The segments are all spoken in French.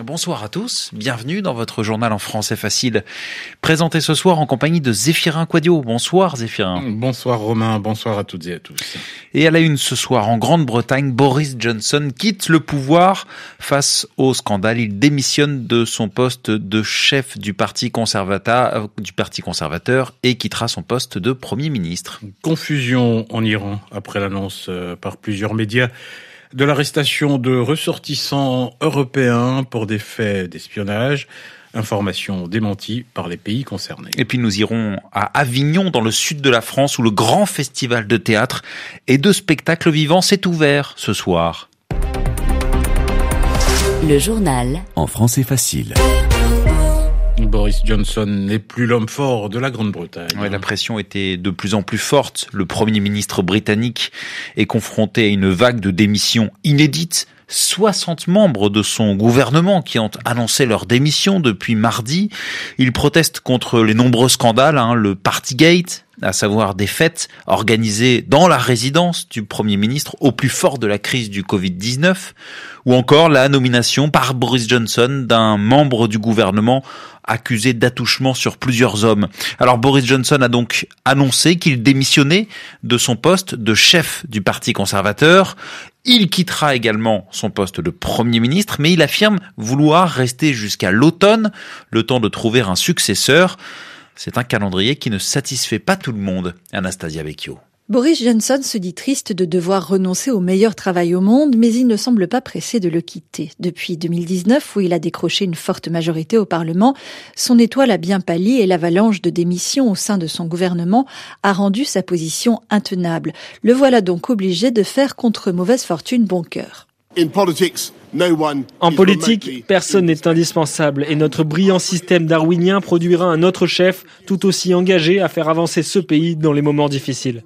Bonsoir à tous, bienvenue dans votre journal en français facile, présenté ce soir en compagnie de Zéphirin Quadio. Bonsoir Zéphirin. Bonsoir Romain, bonsoir à toutes et à tous. Et à la une ce soir en Grande-Bretagne, Boris Johnson quitte le pouvoir face au scandale. Il démissionne de son poste de chef du parti conservateur, du parti conservateur et quittera son poste de Premier ministre. Confusion en Iran après l'annonce euh, par plusieurs médias de l'arrestation de ressortissants européens pour des faits d'espionnage. Information démentie par les pays concernés. Et puis nous irons à Avignon, dans le sud de la France, où le grand festival de théâtre et de spectacles vivants s'est ouvert ce soir. Le journal en français facile. Boris Johnson n'est plus l'homme fort de la Grande-Bretagne. Ouais, la pression était de plus en plus forte. Le Premier ministre britannique est confronté à une vague de démissions inédites 60 membres de son gouvernement qui ont annoncé leur démission depuis mardi. Ils protestent contre les nombreux scandales, hein, le Partygate, à savoir des fêtes organisées dans la résidence du Premier ministre au plus fort de la crise du Covid-19, ou encore la nomination par Boris Johnson d'un membre du gouvernement accusé d'attouchement sur plusieurs hommes. Alors Boris Johnson a donc annoncé qu'il démissionnait de son poste de chef du Parti conservateur. Il quittera également son poste de Premier ministre, mais il affirme vouloir rester jusqu'à l'automne, le temps de trouver un successeur. C'est un calendrier qui ne satisfait pas tout le monde. Anastasia Vecchio. Boris Johnson se dit triste de devoir renoncer au meilleur travail au monde, mais il ne semble pas pressé de le quitter. Depuis 2019, où il a décroché une forte majorité au Parlement, son étoile a bien pâli et l'avalanche de démissions au sein de son gouvernement a rendu sa position intenable. Le voilà donc obligé de faire contre mauvaise fortune bon cœur. En politique, personne n'est indispensable et notre brillant système darwinien produira un autre chef tout aussi engagé à faire avancer ce pays dans les moments difficiles.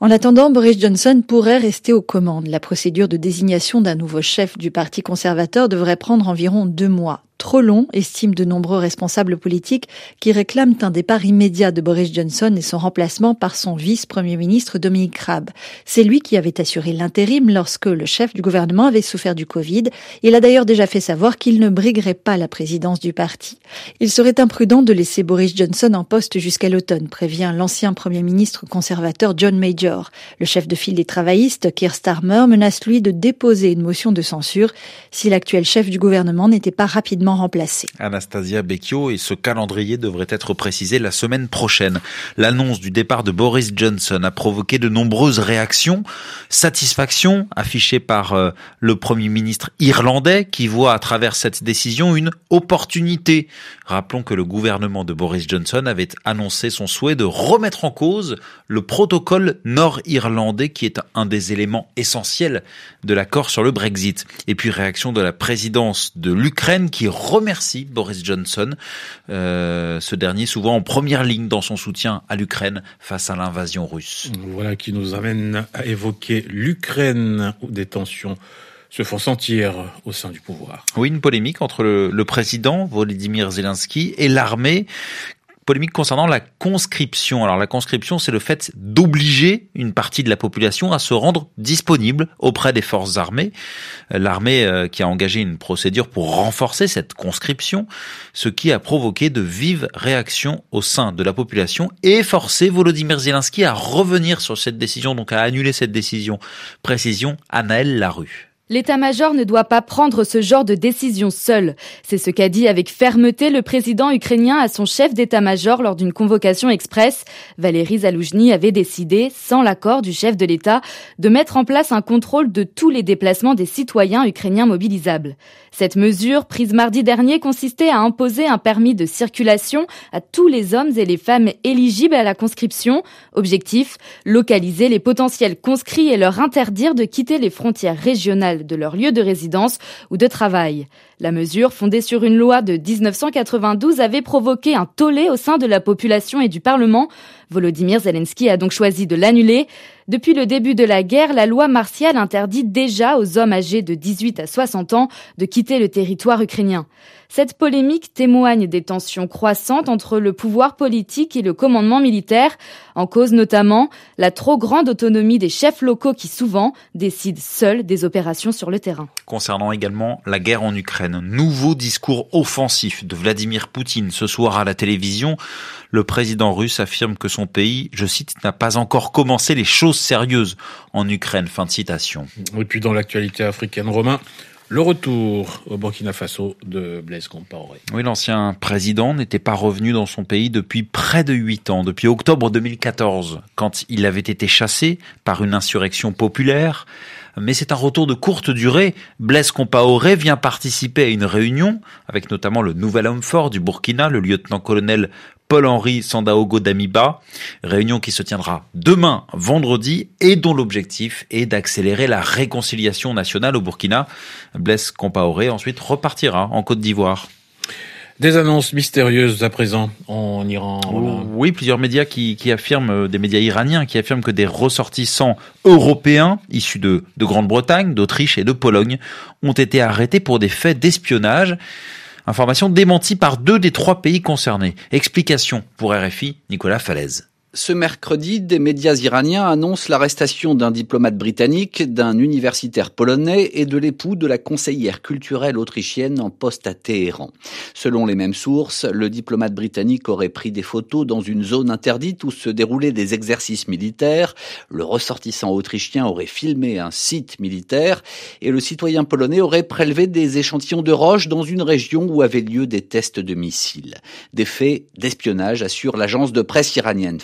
En attendant, Boris Johnson pourrait rester aux commandes. La procédure de désignation d'un nouveau chef du Parti conservateur devrait prendre environ deux mois trop long, estiment de nombreux responsables politiques qui réclament un départ immédiat de Boris Johnson et son remplacement par son vice-premier ministre Dominique Raab. C'est lui qui avait assuré l'intérim lorsque le chef du gouvernement avait souffert du Covid. Il a d'ailleurs déjà fait savoir qu'il ne briguerait pas la présidence du parti. Il serait imprudent de laisser Boris Johnson en poste jusqu'à l'automne, prévient l'ancien premier ministre conservateur John Major. Le chef de file des travaillistes, Keir Starmer, menace lui de déposer une motion de censure si l'actuel chef du gouvernement n'était pas rapidement remplacé. Anastasia Becchio et ce calendrier devrait être précisé la semaine prochaine. L'annonce du départ de Boris Johnson a provoqué de nombreuses réactions. Satisfaction affichée par euh, le Premier ministre irlandais qui voit à travers cette décision une opportunité. Rappelons que le gouvernement de Boris Johnson avait annoncé son souhait de remettre en cause le protocole nord-irlandais qui est un des éléments essentiels de l'accord sur le Brexit. Et puis réaction de la présidence de l'Ukraine qui remercie Boris Johnson, euh, ce dernier souvent en première ligne dans son soutien à l'Ukraine face à l'invasion russe. Voilà qui nous amène à évoquer l'Ukraine où des tensions se font sentir au sein du pouvoir. Oui, une polémique entre le, le président Volodymyr Zelensky et l'armée polémique concernant la conscription. Alors la conscription, c'est le fait d'obliger une partie de la population à se rendre disponible auprès des forces armées. L'armée euh, qui a engagé une procédure pour renforcer cette conscription, ce qui a provoqué de vives réactions au sein de la population et forcé Volodymyr Zelensky à revenir sur cette décision, donc à annuler cette décision. Précision, Anaël Larue. L'état-major ne doit pas prendre ce genre de décision seul. C'est ce qu'a dit avec fermeté le président ukrainien à son chef d'état-major lors d'une convocation express. Valéry Zaloujny avait décidé, sans l'accord du chef de l'État, de mettre en place un contrôle de tous les déplacements des citoyens ukrainiens mobilisables. Cette mesure, prise mardi dernier, consistait à imposer un permis de circulation à tous les hommes et les femmes éligibles à la conscription. Objectif, localiser les potentiels conscrits et leur interdire de quitter les frontières régionales de leur lieu de résidence ou de travail. La mesure, fondée sur une loi de 1992, avait provoqué un tollé au sein de la population et du Parlement. Volodymyr Zelensky a donc choisi de l'annuler. Depuis le début de la guerre, la loi martiale interdit déjà aux hommes âgés de 18 à 60 ans de quitter le territoire ukrainien. Cette polémique témoigne des tensions croissantes entre le pouvoir politique et le commandement militaire, en cause notamment la trop grande autonomie des chefs locaux qui souvent décident seuls des opérations sur le terrain. Concernant également la guerre en Ukraine, nouveau discours offensif de Vladimir Poutine ce soir à la télévision. Le président russe affirme que son pays, je cite, n'a pas encore commencé les choses sérieuses en Ukraine. Fin de citation. Et puis dans l'actualité africaine, Romain, le retour au Burkina Faso de Blaise Compaoré. Oui, l'ancien président n'était pas revenu dans son pays depuis près de huit ans, depuis octobre 2014, quand il avait été chassé par une insurrection populaire. Mais c'est un retour de courte durée. Blaise Compaoré vient participer à une réunion avec notamment le nouvel homme fort du Burkina, le lieutenant-colonel Paul-Henri Sandaogo Damiba, réunion qui se tiendra demain, vendredi, et dont l'objectif est d'accélérer la réconciliation nationale au Burkina. Blaise Compaoré ensuite repartira en Côte d'Ivoire. Des annonces mystérieuses à présent en Iran. Oui, plusieurs médias qui, affirment, des médias iraniens, qui affirment que des ressortissants européens issus de, de Grande-Bretagne, d'Autriche et de Pologne ont été arrêtés pour des faits d'espionnage. Information démentie par deux des trois pays concernés. Explication pour RFI, Nicolas Falaise. Ce mercredi, des médias iraniens annoncent l'arrestation d'un diplomate britannique, d'un universitaire polonais et de l'époux de la conseillère culturelle autrichienne en poste à Téhéran. Selon les mêmes sources, le diplomate britannique aurait pris des photos dans une zone interdite où se déroulaient des exercices militaires. Le ressortissant autrichien aurait filmé un site militaire et le citoyen polonais aurait prélevé des échantillons de roches dans une région où avaient lieu des tests de missiles. Des faits d'espionnage assure l'agence de presse iranienne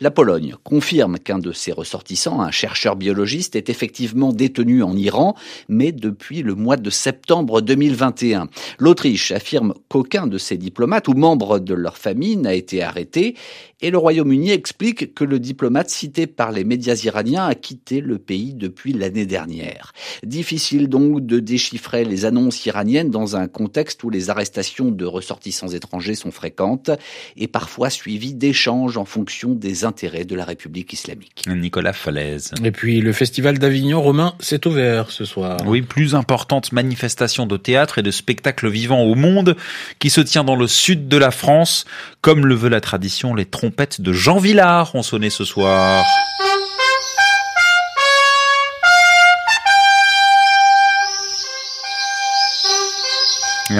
la Pologne confirme qu'un de ses ressortissants, un chercheur biologiste, est effectivement détenu en Iran, mais depuis le mois de septembre 2021. L'Autriche affirme qu'aucun de ses diplomates ou membres de leur famille n'a été arrêté et le Royaume-Uni explique que le diplomate cité par les médias iraniens a quitté le pays depuis l'année dernière. Difficile donc de déchiffrer les annonces iraniennes dans un contexte où les arrestations de ressortissants étrangers sont fréquentes et parfois suivies d'échanges en fonction des intérêts de la République islamique. Nicolas Falaise. Et puis le festival d'Avignon romain s'est ouvert ce soir. Oui, plus importante manifestation de théâtre et de spectacle vivant au monde qui se tient dans le sud de la France, comme le veut la tradition, les trompes de Jean Villard ont sonné ce soir.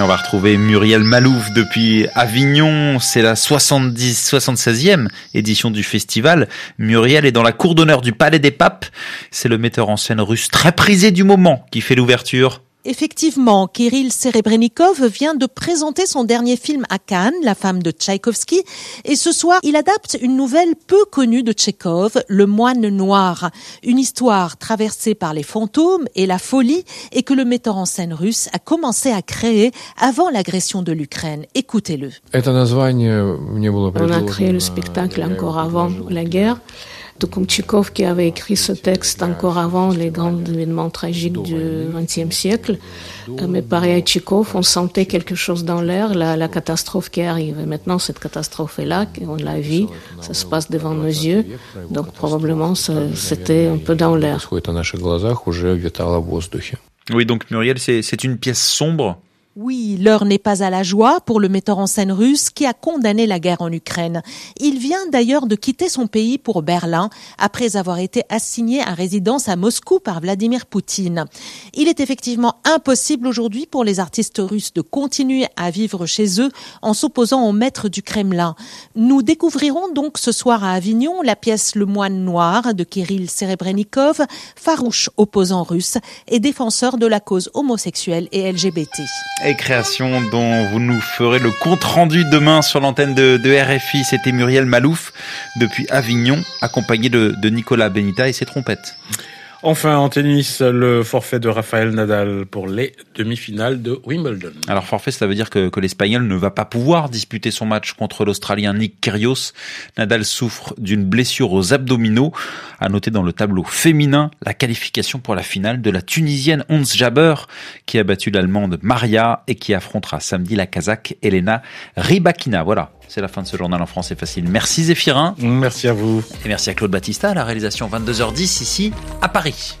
On va retrouver Muriel Malouf depuis Avignon. C'est la 70, 76e édition du festival. Muriel est dans la cour d'honneur du Palais des Papes. C'est le metteur en scène russe très prisé du moment qui fait l'ouverture. Effectivement, Kirill Serebrennikov vient de présenter son dernier film à Cannes, La femme de Tchaïkovski, et ce soir, il adapte une nouvelle peu connue de Tchekhov, Le moine noir, une histoire traversée par les fantômes et la folie et que le metteur en scène russe a commencé à créer avant l'agression de l'Ukraine. Écoutez-le. On a créé le spectacle encore avant la guerre. Tchikov qui avait écrit ce texte encore avant les grands événements tragiques du XXe siècle. Euh, mais pareil à Tchikov, on sentait quelque chose dans l'air, la, catastrophe qui arrive. Et maintenant, cette catastrophe est là, on la vit, ça se passe devant nos yeux. Donc probablement, c'était un peu dans l'air. Oui, donc Muriel, c'est une pièce sombre oui, l'heure n'est pas à la joie pour le metteur en scène russe qui a condamné la guerre en Ukraine. Il vient d'ailleurs de quitter son pays pour Berlin après avoir été assigné à résidence à Moscou par Vladimir Poutine. Il est effectivement impossible aujourd'hui pour les artistes russes de continuer à vivre chez eux en s'opposant au maître du Kremlin. Nous découvrirons donc ce soir à Avignon la pièce Le moine noir de Kirill Serebrennikov, farouche opposant russe et défenseur de la cause homosexuelle et LGBT et création dont vous nous ferez le compte rendu demain sur l'antenne de, RFI. C'était Muriel Malouf depuis Avignon, accompagné de, de Nicolas Benita et ses trompettes. Enfin, en tennis, le forfait de Rafael Nadal pour les demi-finales de Wimbledon. Alors forfait, ça veut dire que, que l'Espagnol ne va pas pouvoir disputer son match contre l'Australien Nick Kyrgios. Nadal souffre d'une blessure aux abdominaux. À noter dans le tableau féminin la qualification pour la finale de la Tunisienne Ons Jabeur, qui a battu l'Allemande Maria et qui affrontera samedi la Kazakh Elena Rybakina. Voilà, c'est la fin de ce journal en français facile. Merci Zéphirin. Merci à vous. Et merci à Claude Battista à la réalisation 22h10 ici à Paris. mais.